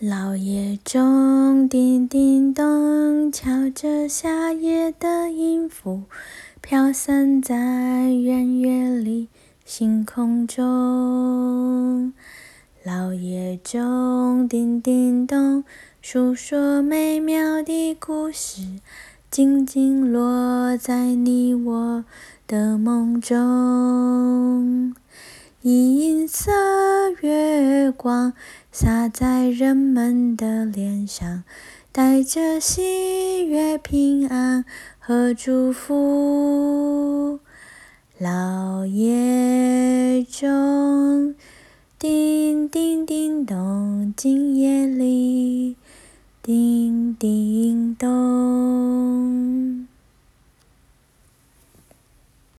老夜中，叮叮咚，敲着夏夜的音符，飘散在圆月里星空中。老夜中，叮叮咚，诉说美妙的故事，静静落在你我的梦中。银色月光洒在人们的脸上带着喜悦平安和祝福。老爷钟叮叮叮咚今夜里叮叮